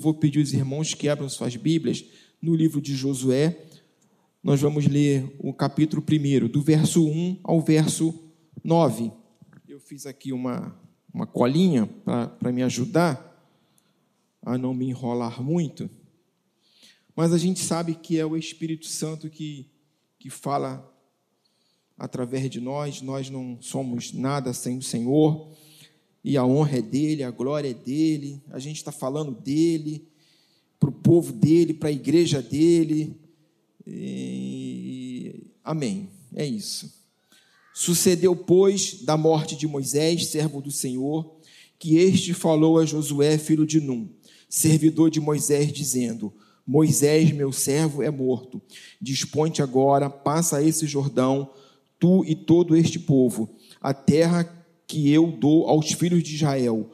Vou pedir aos irmãos que abram suas Bíblias no livro de Josué. Nós vamos ler o capítulo 1, do verso 1 ao verso 9. Eu fiz aqui uma, uma colinha para me ajudar a não me enrolar muito. Mas a gente sabe que é o Espírito Santo que, que fala através de nós, nós não somos nada sem o Senhor e a honra é dele, a glória é dele, a gente está falando dele, para o povo dele, para a igreja dele. E... Amém. É isso. Sucedeu, pois, da morte de Moisés, servo do Senhor, que este falou a Josué, filho de Num, servidor de Moisés, dizendo: Moisés, meu servo, é morto. Dispõe-te agora, passa esse Jordão, tu e todo este povo, a terra que eu dou aos filhos de Israel.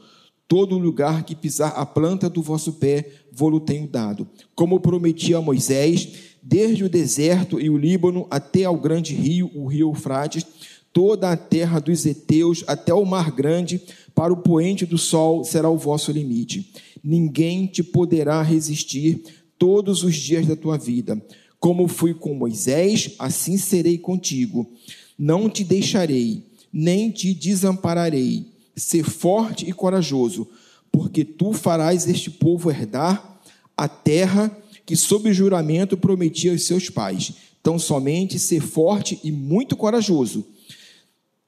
Todo lugar que pisar a planta do vosso pé, vou-lo tenho dado. Como prometi a Moisés, desde o deserto e o Líbano até ao grande rio, o rio Eufrates, toda a terra dos heteus até o mar grande, para o poente do sol será o vosso limite. Ninguém te poderá resistir todos os dias da tua vida. Como fui com Moisés, assim serei contigo. Não te deixarei nem te desampararei. Ser forte e corajoso, porque tu farás este povo herdar a terra que, sob juramento, prometi aos seus pais. Então, somente ser forte e muito corajoso,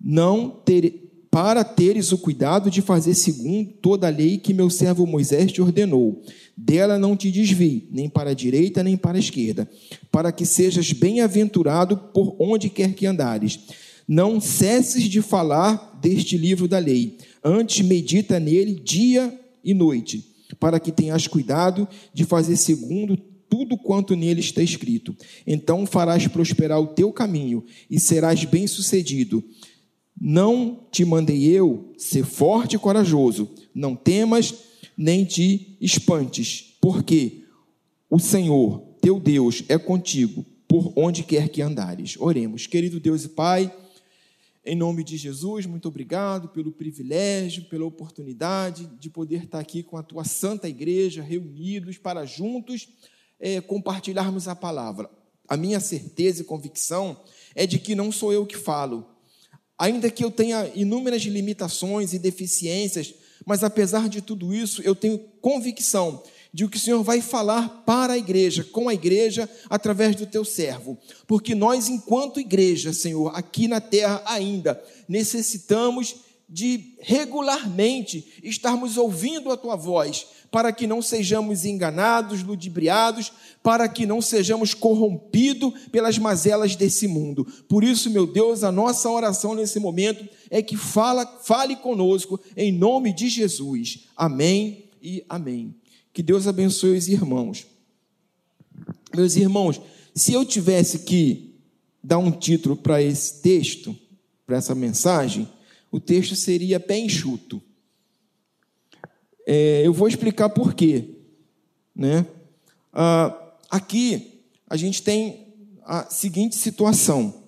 não ter, para teres o cuidado de fazer segundo toda a lei que meu servo Moisés te ordenou. Dela não te desvie, nem para a direita, nem para a esquerda, para que sejas bem-aventurado por onde quer que andares. Não cesses de falar deste livro da lei, antes medita nele dia e noite, para que tenhas cuidado de fazer segundo tudo quanto nele está escrito. Então farás prosperar o teu caminho e serás bem-sucedido. Não te mandei eu ser forte e corajoso, não temas nem te espantes, porque o Senhor, teu Deus, é contigo por onde quer que andares. Oremos. Querido Deus e Pai, em nome de Jesus, muito obrigado pelo privilégio, pela oportunidade de poder estar aqui com a tua santa igreja, reunidos para juntos é, compartilharmos a palavra. A minha certeza e convicção é de que não sou eu que falo. Ainda que eu tenha inúmeras limitações e deficiências, mas apesar de tudo isso, eu tenho convicção de o que o Senhor vai falar para a igreja, com a igreja, através do teu servo. Porque nós, enquanto igreja, Senhor, aqui na terra ainda, necessitamos de regularmente estarmos ouvindo a tua voz, para que não sejamos enganados, ludibriados, para que não sejamos corrompidos pelas mazelas desse mundo. Por isso, meu Deus, a nossa oração nesse momento é que fala, fale conosco em nome de Jesus. Amém e amém. Que Deus abençoe os irmãos. Meus irmãos, se eu tivesse que dar um título para esse texto, para essa mensagem, o texto seria pé enxuto. É, eu vou explicar por quê. Né? Ah, aqui a gente tem a seguinte situação.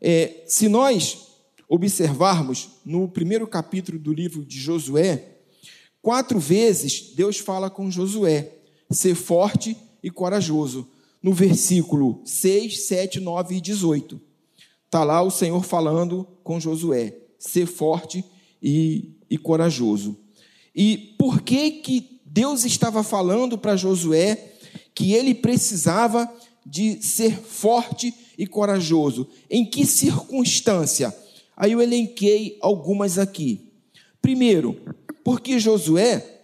É, se nós observarmos no primeiro capítulo do livro de Josué, Quatro vezes Deus fala com Josué: ser forte e corajoso. No versículo 6, 7, 9 e 18. Está lá o Senhor falando com Josué: ser forte e, e corajoso. E por que, que Deus estava falando para Josué que ele precisava de ser forte e corajoso? Em que circunstância? Aí eu elenquei algumas aqui. Primeiro, porque Josué,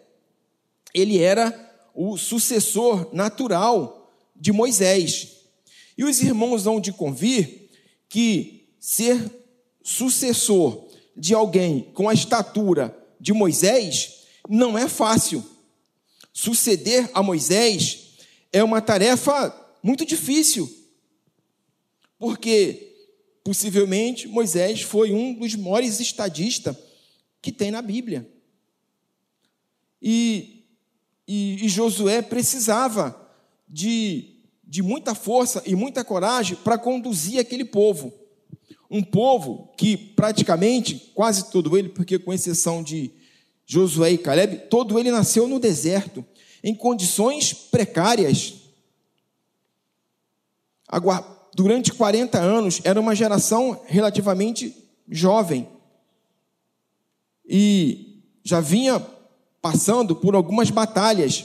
ele era o sucessor natural de Moisés. E os irmãos vão de convir que ser sucessor de alguém com a estatura de Moisés não é fácil. Suceder a Moisés é uma tarefa muito difícil, porque possivelmente Moisés foi um dos maiores estadistas que tem na Bíblia. E, e, e Josué precisava de, de muita força e muita coragem para conduzir aquele povo. Um povo que praticamente, quase todo ele, porque com exceção de Josué e Caleb, todo ele nasceu no deserto. em condições precárias. Durante 40 anos, era uma geração relativamente jovem. E já vinha passando por algumas batalhas.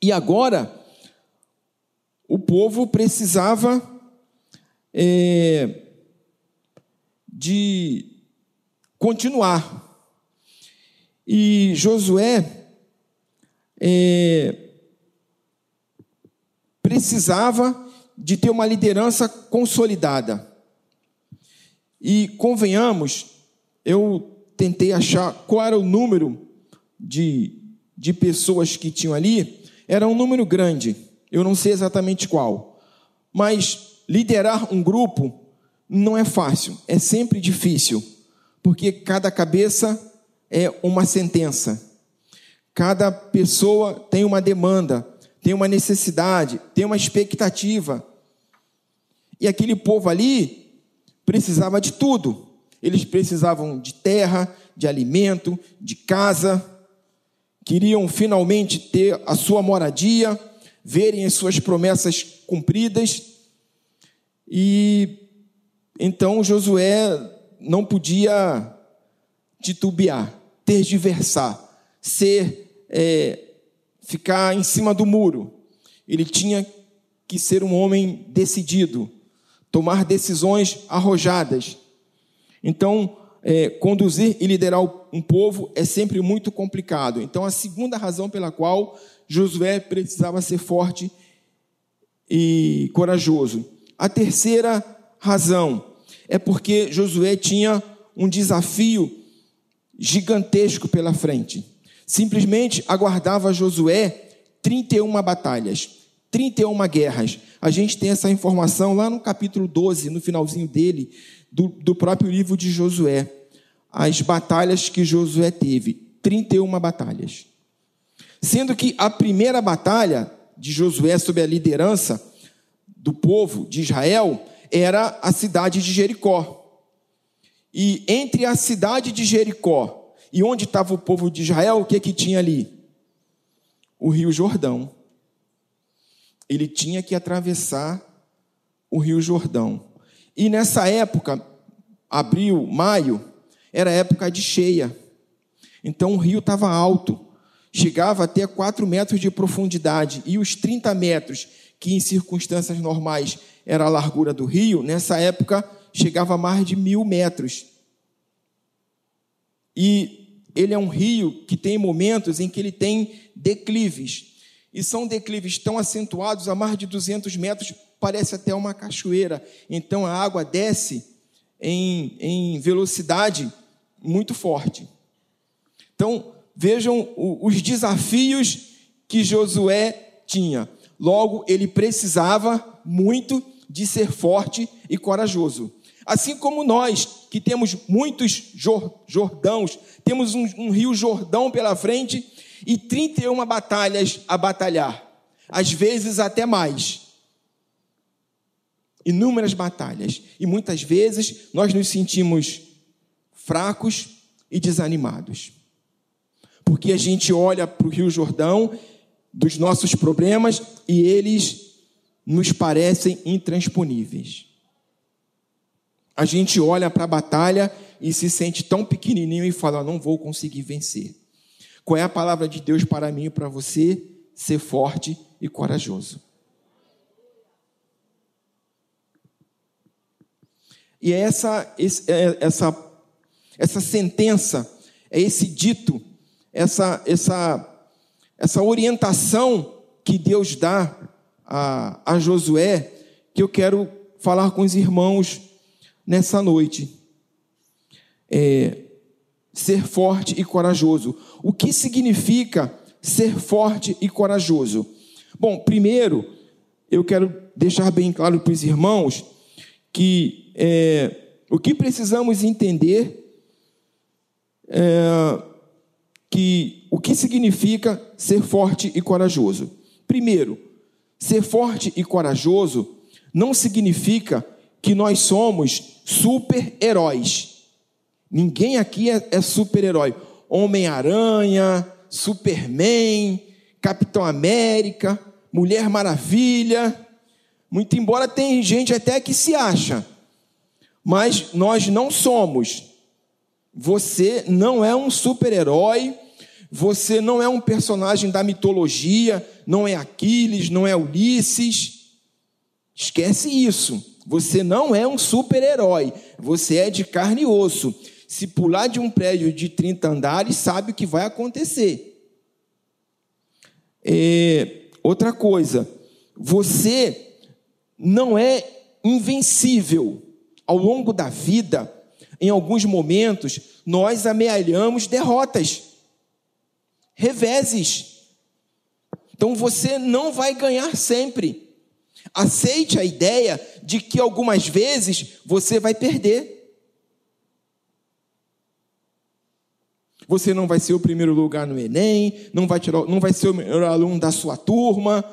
E agora, o povo precisava é, de continuar. E Josué é, precisava de ter uma liderança consolidada. E convenhamos, eu tentei achar qual era o número de, de pessoas que tinham ali, era um número grande, eu não sei exatamente qual, mas liderar um grupo não é fácil, é sempre difícil, porque cada cabeça é uma sentença, cada pessoa tem uma demanda, tem uma necessidade, tem uma expectativa. E aquele povo ali precisava de tudo. Eles precisavam de terra, de alimento, de casa, queriam finalmente ter a sua moradia, verem as suas promessas cumpridas. E então Josué não podia titubear, tergiversar, ser, é, ficar em cima do muro. Ele tinha que ser um homem decidido, tomar decisões arrojadas. Então, é, conduzir e liderar um povo é sempre muito complicado. Então, a segunda razão pela qual Josué precisava ser forte e corajoso. A terceira razão é porque Josué tinha um desafio gigantesco pela frente. Simplesmente aguardava Josué 31 batalhas, 31 guerras. A gente tem essa informação lá no capítulo 12, no finalzinho dele, do, do próprio livro de Josué. As batalhas que Josué teve, 31 batalhas. Sendo que a primeira batalha de Josué sob a liderança do povo de Israel era a cidade de Jericó. E entre a cidade de Jericó e onde estava o povo de Israel, o que que tinha ali? O Rio Jordão. Ele tinha que atravessar o Rio Jordão. E nessa época, abril, maio, era época de cheia. Então o rio estava alto, chegava até 4 metros de profundidade. E os 30 metros, que em circunstâncias normais era a largura do rio, nessa época chegava a mais de mil metros. E ele é um rio que tem momentos em que ele tem declives. E são declives tão acentuados, a mais de 200 metros, parece até uma cachoeira. Então a água desce em, em velocidade muito forte. Então vejam os desafios que Josué tinha. Logo, ele precisava muito de ser forte e corajoso. Assim como nós, que temos muitos Jordãos, temos um, um rio Jordão pela frente e 31 batalhas a batalhar, às vezes até mais inúmeras batalhas. E muitas vezes nós nos sentimos fracos e desanimados. Porque a gente olha para o Rio Jordão, dos nossos problemas, e eles nos parecem intransponíveis. A gente olha para a batalha e se sente tão pequenininho e fala: não vou conseguir vencer. Qual é a palavra de Deus para mim e para você? Ser forte e corajoso. E é essa, é, essa, essa sentença, é esse dito, essa, essa, essa orientação que Deus dá a, a Josué, que eu quero falar com os irmãos nessa noite. É, ser forte e corajoso. O que significa ser forte e corajoso? Bom, primeiro, eu quero deixar bem claro para os irmãos que é, o que precisamos entender é que o que significa ser forte e corajoso. Primeiro, ser forte e corajoso não significa que nós somos super-heróis. Ninguém aqui é, é super-herói. Homem-Aranha, Superman, Capitão América, Mulher Maravilha. Muito embora tem gente até que se acha, mas nós não somos. Você não é um super-herói, você não é um personagem da mitologia, não é Aquiles, não é Ulisses. Esquece isso. Você não é um super-herói, você é de carne e osso. Se pular de um prédio de 30 andares, sabe o que vai acontecer. É, outra coisa, você não é invencível. Ao longo da vida, em alguns momentos, nós amealhamos derrotas, reveses. Então você não vai ganhar sempre. Aceite a ideia de que algumas vezes você vai perder. Você não vai ser o primeiro lugar no Enem, não vai, tirar, não vai ser o melhor aluno da sua turma,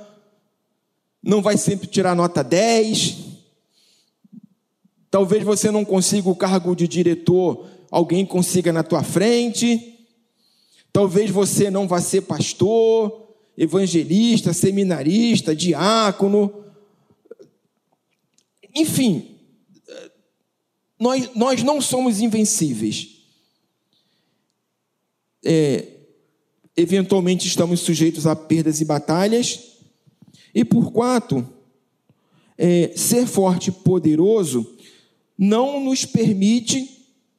não vai sempre tirar nota 10. Talvez você não consiga o cargo de diretor, alguém consiga na tua frente. Talvez você não vá ser pastor, evangelista, seminarista, diácono. Enfim, nós, nós não somos invencíveis. É, eventualmente estamos sujeitos a perdas e batalhas. E por quatro, é, ser forte e poderoso não nos permite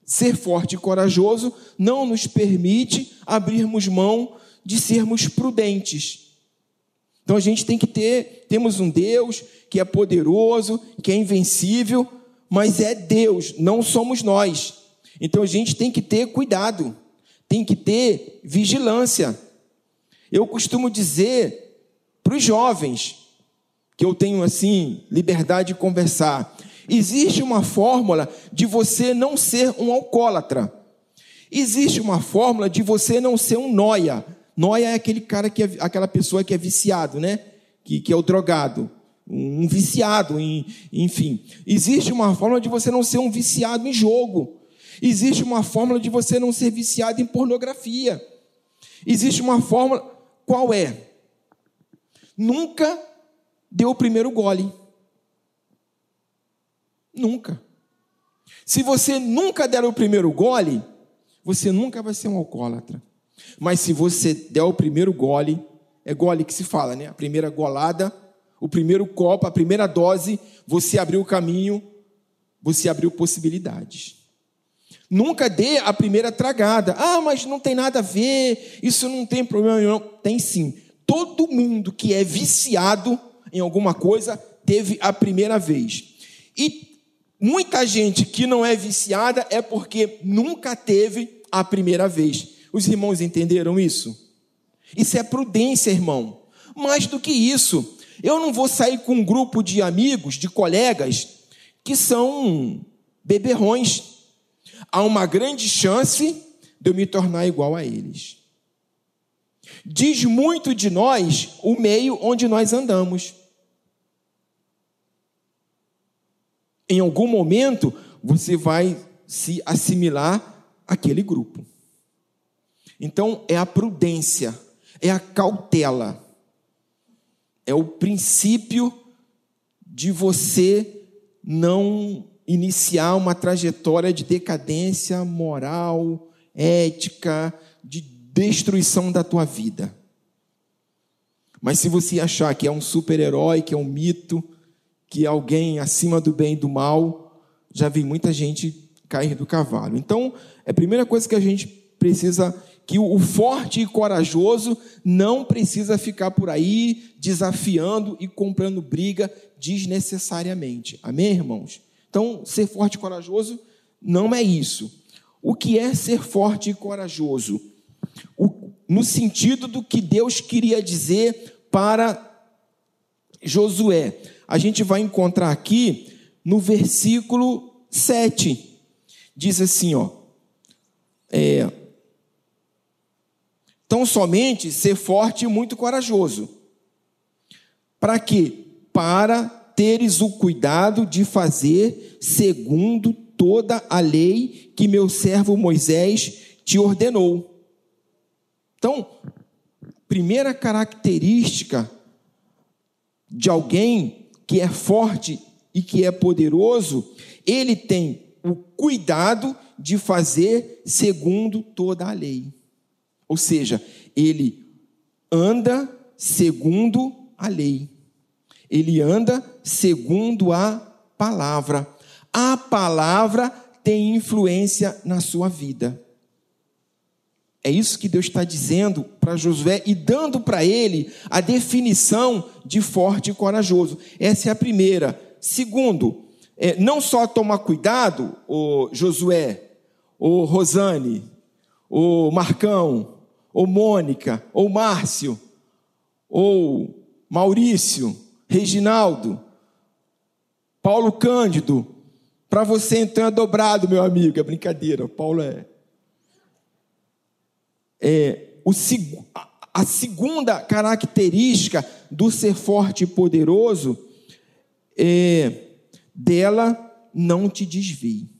ser forte e corajoso, não nos permite abrirmos mão de sermos prudentes. Então a gente tem que ter, temos um Deus que é poderoso, que é invencível, mas é Deus, não somos nós. Então a gente tem que ter cuidado, tem que ter vigilância. Eu costumo dizer para os jovens, que eu tenho assim, liberdade de conversar, existe uma fórmula de você não ser um alcoólatra. Existe uma fórmula de você não ser um noia. Noia é aquele cara que é, aquela pessoa que é viciado, né? Que, que é o drogado, um viciado, em, enfim. Existe uma fórmula de você não ser um viciado em jogo. Existe uma fórmula de você não ser viciado em pornografia. Existe uma fórmula, qual é? Nunca deu o primeiro gole. Nunca. Se você nunca der o primeiro gole, você nunca vai ser um alcoólatra. Mas se você der o primeiro gole, é gole que se fala, né? A primeira golada, o primeiro copo, a primeira dose, você abriu o caminho, você abriu possibilidades. Nunca dê a primeira tragada. Ah, mas não tem nada a ver, isso não tem problema nenhum. Tem sim. Todo mundo que é viciado em alguma coisa teve a primeira vez. E muita gente que não é viciada é porque nunca teve a primeira vez. Os irmãos entenderam isso? Isso é prudência, irmão. Mais do que isso, eu não vou sair com um grupo de amigos, de colegas, que são beberrões. Há uma grande chance de eu me tornar igual a eles. Diz muito de nós o meio onde nós andamos. Em algum momento, você vai se assimilar àquele grupo. Então, é a prudência, é a cautela, é o princípio de você não iniciar uma trajetória de decadência moral, ética, de destruição da tua vida. Mas se você achar que é um super-herói, que é um mito, que é alguém acima do bem e do mal, já vi muita gente cair do cavalo. Então, é a primeira coisa que a gente precisa que o forte e corajoso não precisa ficar por aí desafiando e comprando briga desnecessariamente. Amém, irmãos? Então, ser forte e corajoso não é isso. O que é ser forte e corajoso? O, no sentido do que Deus queria dizer para Josué. A gente vai encontrar aqui no versículo 7. Diz assim, ó. É, Tão somente ser forte e muito corajoso. Para quê? Para teres o cuidado de fazer segundo toda a lei que meu servo Moisés te ordenou. Então, primeira característica de alguém que é forte e que é poderoso, ele tem o cuidado de fazer segundo toda a lei. Ou seja, ele anda segundo a lei. Ele anda segundo a palavra. A palavra tem influência na sua vida. É isso que Deus está dizendo para Josué e dando para ele a definição de forte e corajoso. Essa é a primeira. Segundo, é, não só tomar cuidado, o Josué, o Rosane, o Marcão, ou Mônica, ou Márcio, ou Maurício, Reginaldo, Paulo Cândido, para você então é dobrado, meu amigo, é brincadeira, Paulo é é, o, a segunda característica do ser forte e poderoso é dela não te desvie.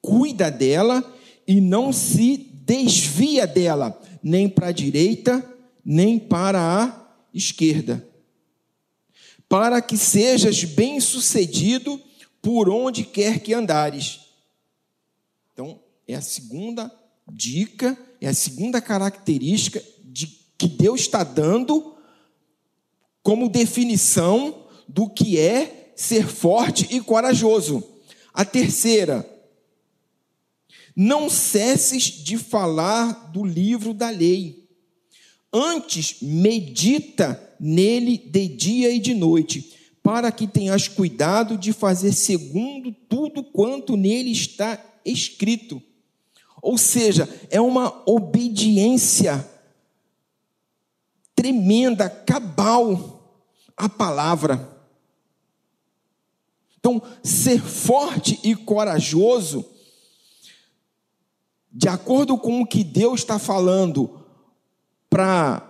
Cuida dela e não se desvia dela, nem para a direita, nem para a esquerda. Para que sejas bem-sucedido por onde quer que andares. Então, é a segunda dica é a segunda característica de, que Deus está dando como definição do que é ser forte e corajoso. A terceira, não cesses de falar do livro da lei. Antes, medita nele de dia e de noite, para que tenhas cuidado de fazer segundo tudo quanto nele está escrito. Ou seja, é uma obediência tremenda, cabal à palavra. Então, ser forte e corajoso, de acordo com o que Deus está falando para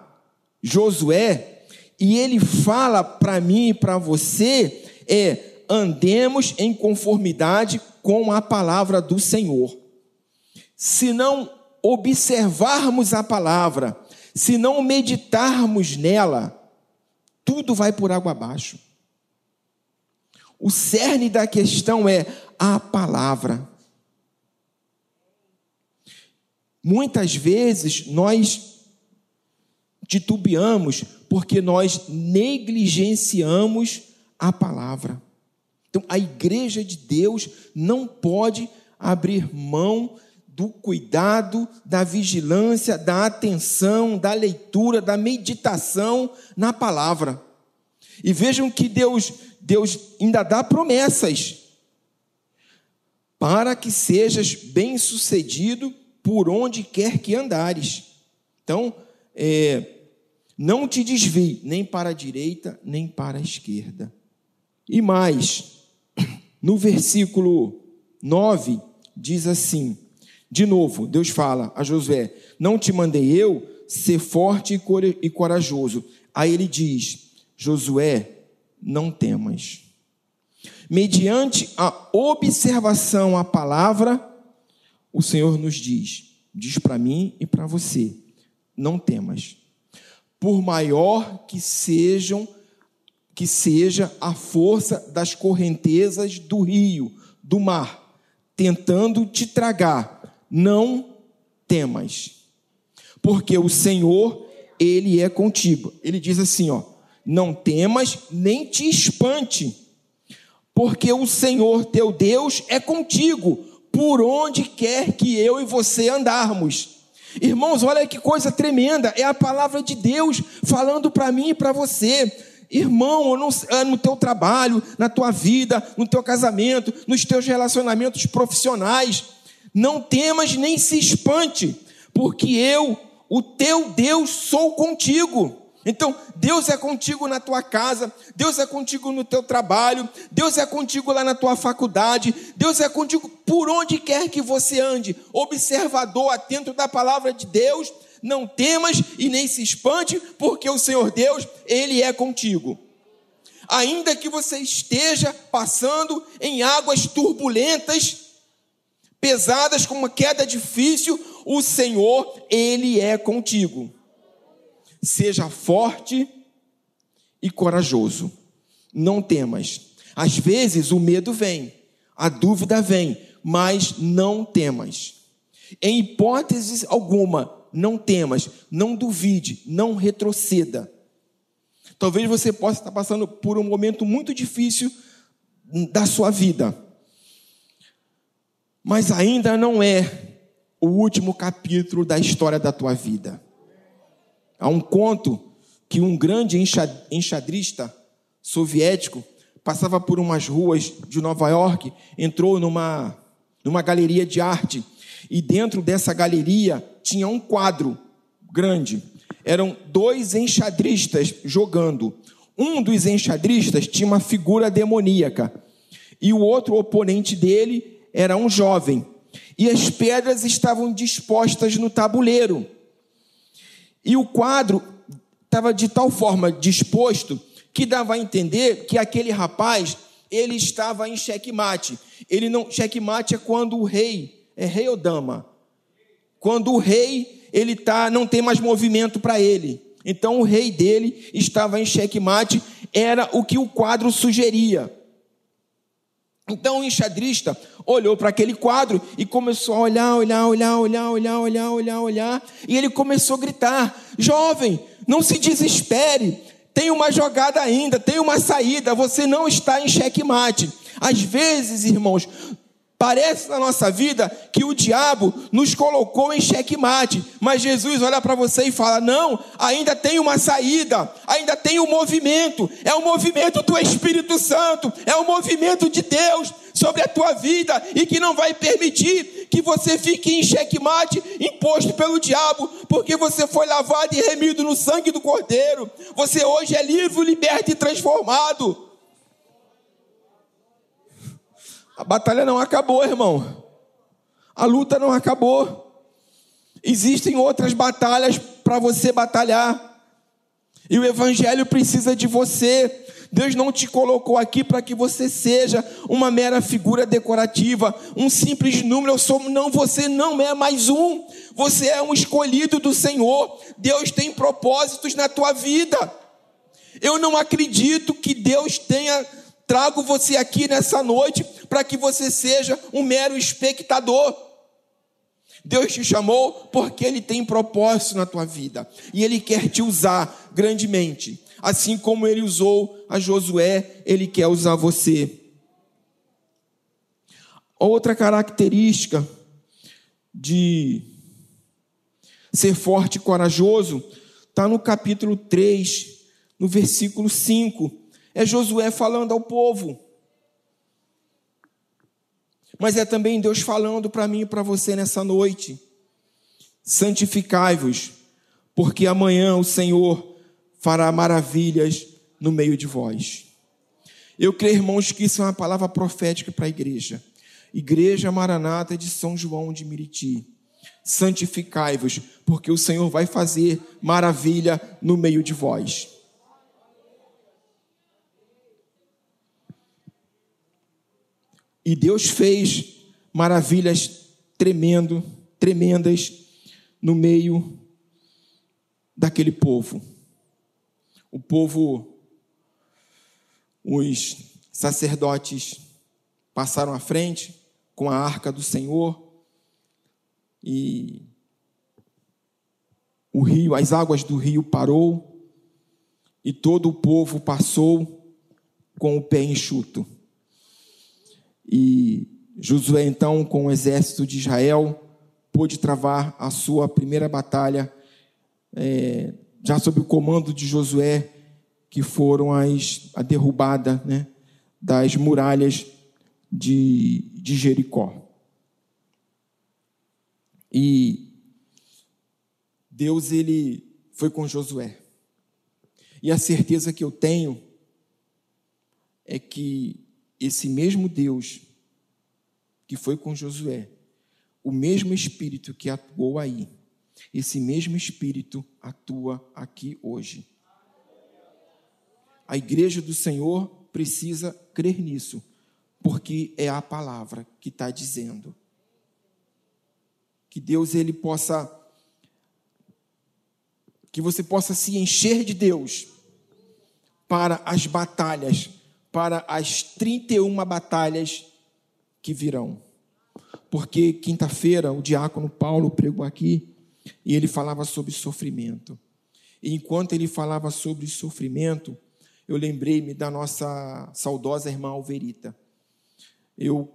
Josué, e ele fala para mim e para você, é andemos em conformidade com a palavra do Senhor se não observarmos a palavra, se não meditarmos nela, tudo vai por água abaixo. O cerne da questão é a palavra. Muitas vezes nós titubeamos porque nós negligenciamos a palavra. Então, a igreja de Deus não pode abrir mão do cuidado, da vigilância, da atenção, da leitura, da meditação na palavra. E vejam que Deus, Deus ainda dá promessas para que sejas bem-sucedido por onde quer que andares. Então, é, não te desvie nem para a direita, nem para a esquerda. E mais, no versículo 9, diz assim: de novo, Deus fala a Josué: Não te mandei eu ser forte e corajoso. Aí ele diz: Josué, não temas. Mediante a observação à palavra, o Senhor nos diz: diz para mim e para você: não temas. Por maior que sejam que seja a força das correntezas do rio, do mar, tentando te tragar, não temas, porque o Senhor, ele é contigo. Ele diz assim, ó: Não temas, nem te espante, porque o Senhor teu Deus é contigo, por onde quer que eu e você andarmos. Irmãos, olha que coisa tremenda, é a palavra de Deus falando para mim e para você. Irmão, é no teu trabalho, na tua vida, no teu casamento, nos teus relacionamentos profissionais, não temas nem se espante, porque eu, o teu Deus, sou contigo. Então, Deus é contigo na tua casa, Deus é contigo no teu trabalho, Deus é contigo lá na tua faculdade, Deus é contigo por onde quer que você ande. Observador, atento da palavra de Deus, não temas e nem se espante, porque o Senhor Deus, Ele é contigo. Ainda que você esteja passando em águas turbulentas, pesadas, com uma queda difícil, o Senhor, Ele é contigo. Seja forte e corajoso. Não temas. Às vezes o medo vem, a dúvida vem, mas não temas. Em hipótese alguma, não temas, não duvide, não retroceda. Talvez você possa estar passando por um momento muito difícil da sua vida, mas ainda não é o último capítulo da história da tua vida. Há um conto que um grande enxadrista soviético passava por umas ruas de Nova York, entrou numa, numa galeria de arte, e dentro dessa galeria tinha um quadro grande. Eram dois enxadristas jogando. Um dos enxadristas tinha uma figura demoníaca, e o outro oponente dele era um jovem e as pedras estavam dispostas no tabuleiro. E o quadro estava de tal forma disposto que dava a entender que aquele rapaz ele estava em xeque-mate. Ele não xeque-mate é quando o rei é rei ou dama. Quando o rei ele tá não tem mais movimento para ele. Então o rei dele estava em xeque-mate, era o que o quadro sugeria. Então o enxadrista olhou para aquele quadro e começou a olhar, olhar, olhar, olhar, olhar, olhar, olhar, olhar, e ele começou a gritar: Jovem, não se desespere, tem uma jogada ainda, tem uma saída, você não está em xeque-mate. Às vezes, irmãos, Parece na nossa vida que o diabo nos colocou em xeque-mate, mas Jesus olha para você e fala: Não, ainda tem uma saída, ainda tem um movimento, é o movimento do Espírito Santo, é o movimento de Deus sobre a tua vida e que não vai permitir que você fique em xeque-mate imposto pelo diabo, porque você foi lavado e remido no sangue do Cordeiro. Você hoje é livre, liberto e transformado. A batalha não acabou, irmão. A luta não acabou. Existem outras batalhas para você batalhar. E o Evangelho precisa de você. Deus não te colocou aqui para que você seja uma mera figura decorativa, um simples número. Eu sou, não, você não é mais um. Você é um escolhido do Senhor. Deus tem propósitos na tua vida. Eu não acredito que Deus tenha Trago você aqui nessa noite para que você seja um mero espectador. Deus te chamou porque Ele tem propósito na tua vida e Ele quer te usar grandemente. Assim como Ele usou a Josué, Ele quer usar você. Outra característica de ser forte e corajoso está no capítulo 3, no versículo 5 é Josué falando ao povo. Mas é também Deus falando para mim e para você nessa noite. Santificai-vos, porque amanhã o Senhor fará maravilhas no meio de vós. Eu creio, irmãos, que isso é uma palavra profética para a igreja. Igreja Maranata de São João de Miriti. Santificai-vos, porque o Senhor vai fazer maravilha no meio de vós. E Deus fez maravilhas tremendo, tremendas no meio daquele povo. O povo, os sacerdotes passaram à frente com a arca do Senhor e o rio, as águas do rio parou e todo o povo passou com o pé enxuto. E Josué, então, com o exército de Israel, pôde travar a sua primeira batalha, é, já sob o comando de Josué, que foram as, a derrubada né, das muralhas de, de Jericó. E Deus, ele foi com Josué. E a certeza que eu tenho é que esse mesmo Deus que foi com Josué, o mesmo Espírito que atuou aí, esse mesmo Espírito atua aqui hoje. A igreja do Senhor precisa crer nisso, porque é a palavra que está dizendo. Que Deus ele possa que você possa se encher de Deus para as batalhas, para as 31 batalhas que virão. Porque quinta-feira o diácono Paulo pregou aqui e ele falava sobre sofrimento. E enquanto ele falava sobre sofrimento, eu lembrei-me da nossa saudosa irmã Alverita. Eu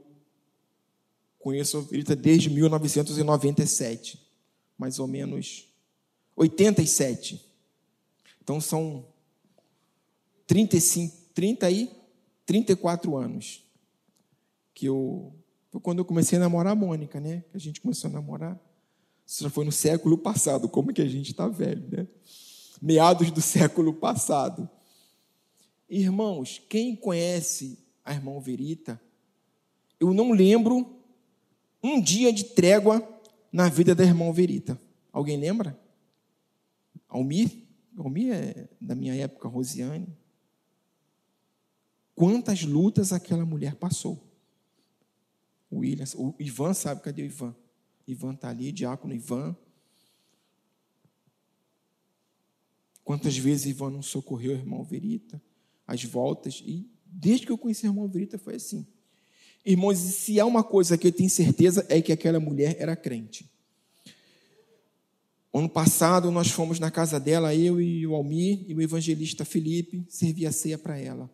conheço a Alverita desde 1997, mais ou menos 87. Então são 35, 30 e 34 anos que eu foi quando eu comecei a namorar a Mônica, né? A gente começou a namorar. Isso já foi no século passado, como que a gente está velho, né? Meados do século passado. Irmãos, quem conhece a irmã Verita, eu não lembro um dia de trégua na vida da irmã Verita. Alguém lembra? Almir? Almir é da minha época, Rosiane. Quantas lutas aquela mulher passou. O o Ivan sabe, cadê o Ivan? Ivan está ali, diácono Ivan. Quantas vezes Ivan não socorreu o irmão Verita? As voltas. E desde que eu conheci o irmão Verita foi assim. Irmãos, se há uma coisa que eu tenho certeza é que aquela mulher era crente. Ano passado nós fomos na casa dela, eu e o Almir e o evangelista Felipe, servia a ceia para ela.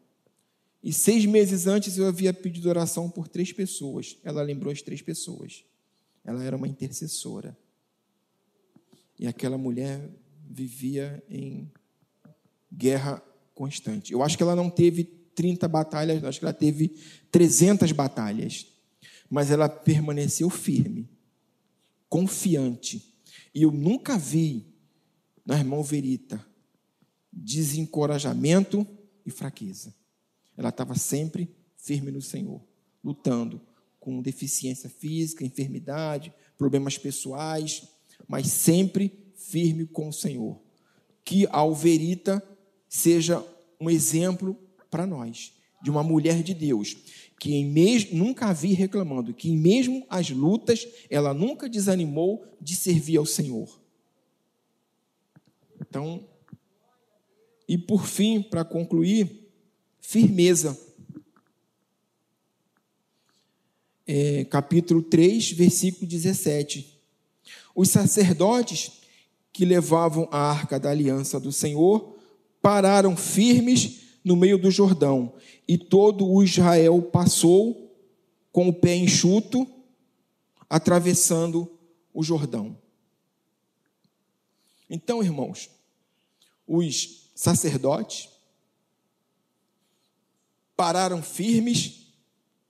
E seis meses antes eu havia pedido oração por três pessoas. Ela lembrou as três pessoas. Ela era uma intercessora. E aquela mulher vivia em guerra constante. Eu acho que ela não teve 30 batalhas, acho que ela teve 300 batalhas. Mas ela permaneceu firme, confiante. E eu nunca vi na irmã Verita desencorajamento e fraqueza. Ela estava sempre firme no Senhor, lutando com deficiência física, enfermidade, problemas pessoais, mas sempre firme com o Senhor. Que a Alverita seja um exemplo para nós, de uma mulher de Deus, que nunca vi reclamando, que mesmo as lutas, ela nunca desanimou de servir ao Senhor. Então, e por fim, para concluir, firmeza. É, capítulo 3, versículo 17. Os sacerdotes que levavam a arca da aliança do Senhor pararam firmes no meio do Jordão, e todo o Israel passou com o pé enxuto, atravessando o Jordão. Então, irmãos, os sacerdotes pararam firmes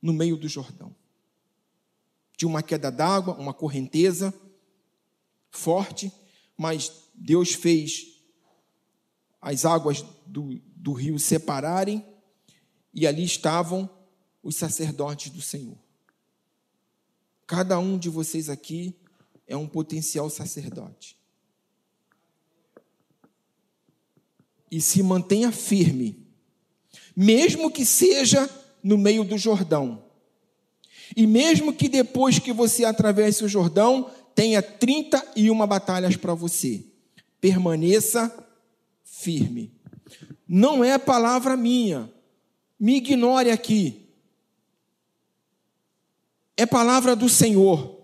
no meio do Jordão. De uma queda d'água, uma correnteza forte, mas Deus fez as águas do, do rio separarem e ali estavam os sacerdotes do Senhor. Cada um de vocês aqui é um potencial sacerdote. E se mantenha firme mesmo que seja no meio do Jordão. E mesmo que depois que você atravesse o Jordão, tenha 31 batalhas para você. Permaneça firme. Não é palavra minha. Me ignore aqui. É palavra do Senhor.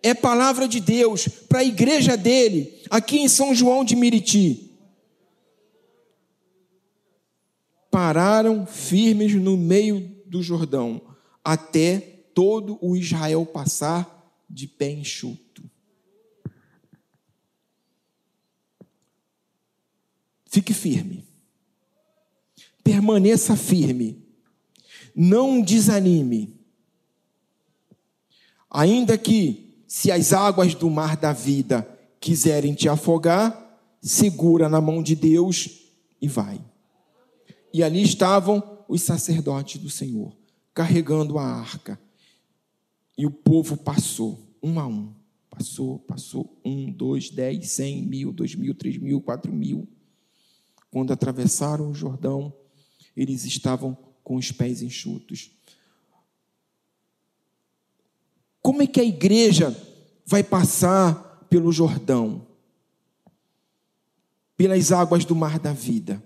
É palavra de Deus para a igreja dele, aqui em São João de Miriti. Pararam firmes no meio do Jordão, até todo o Israel passar de pé enxuto. Fique firme. Permaneça firme. Não desanime. Ainda que, se as águas do mar da vida quiserem te afogar, segura na mão de Deus e vai. E ali estavam os sacerdotes do Senhor, carregando a arca. E o povo passou, um a um. Passou, passou, um, dois, dez, cem, mil, dois mil, três mil, quatro mil. Quando atravessaram o Jordão, eles estavam com os pés enxutos. Como é que a igreja vai passar pelo Jordão? pelas águas do mar da vida.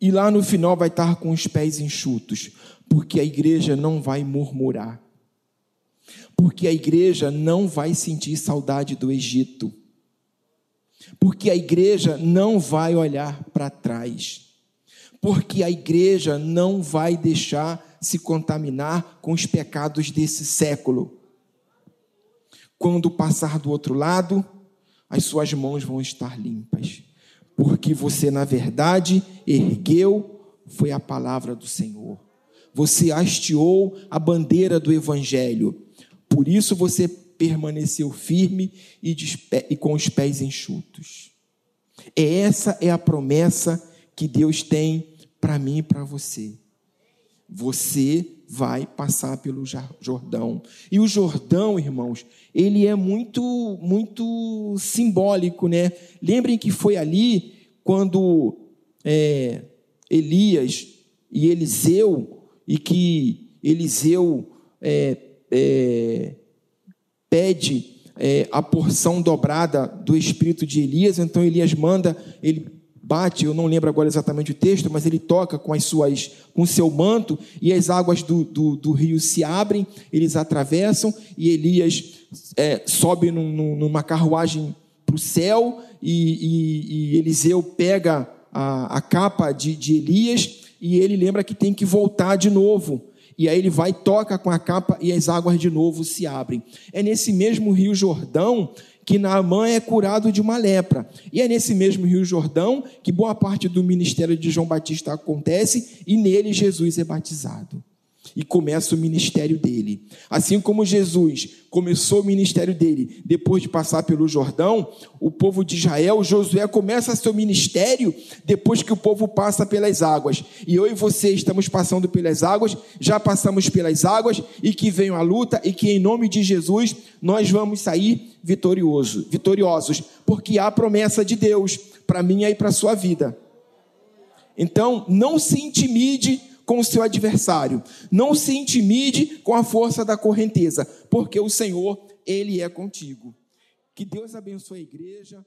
E lá no final vai estar com os pés enxutos, porque a igreja não vai murmurar. Porque a igreja não vai sentir saudade do Egito. Porque a igreja não vai olhar para trás. Porque a igreja não vai deixar se contaminar com os pecados desse século. Quando passar do outro lado, as suas mãos vão estar limpas porque você, na verdade, ergueu foi a palavra do Senhor. Você hasteou a bandeira do Evangelho. Por isso você permaneceu firme e, e com os pés enxutos. Essa é a promessa que Deus tem para mim e para você. Você vai passar pelo Jordão. E o Jordão, irmãos, ele é muito, muito simbólico, né? Lembrem que foi ali quando é, Elias e Eliseu, e que Eliseu é, é, pede é, a porção dobrada do espírito de Elias, então Elias manda, ele bate, eu não lembro agora exatamente o texto, mas ele toca com as suas, com seu manto, e as águas do, do, do rio se abrem, eles atravessam, e Elias é, sobe num, numa carruagem para o céu, e, e, e, Eliseu pega a, a capa de, de Elias, e ele lembra que tem que voltar de novo. E aí ele vai, toca com a capa e as águas de novo se abrem. É nesse mesmo rio Jordão que Naamã é curado de uma lepra. E é nesse mesmo Rio Jordão que boa parte do ministério de João Batista acontece e nele Jesus é batizado e começa o ministério dele. Assim como Jesus começou o ministério dele depois de passar pelo Jordão, o povo de Israel, Josué, começa seu ministério depois que o povo passa pelas águas. E eu e você estamos passando pelas águas, já passamos pelas águas, e que venha a luta, e que em nome de Jesus nós vamos sair vitorioso, vitoriosos, porque há promessa de Deus para mim e para sua vida. Então, não se intimide com o seu adversário. Não se intimide com a força da correnteza, porque o Senhor, ele é contigo. Que Deus abençoe a igreja.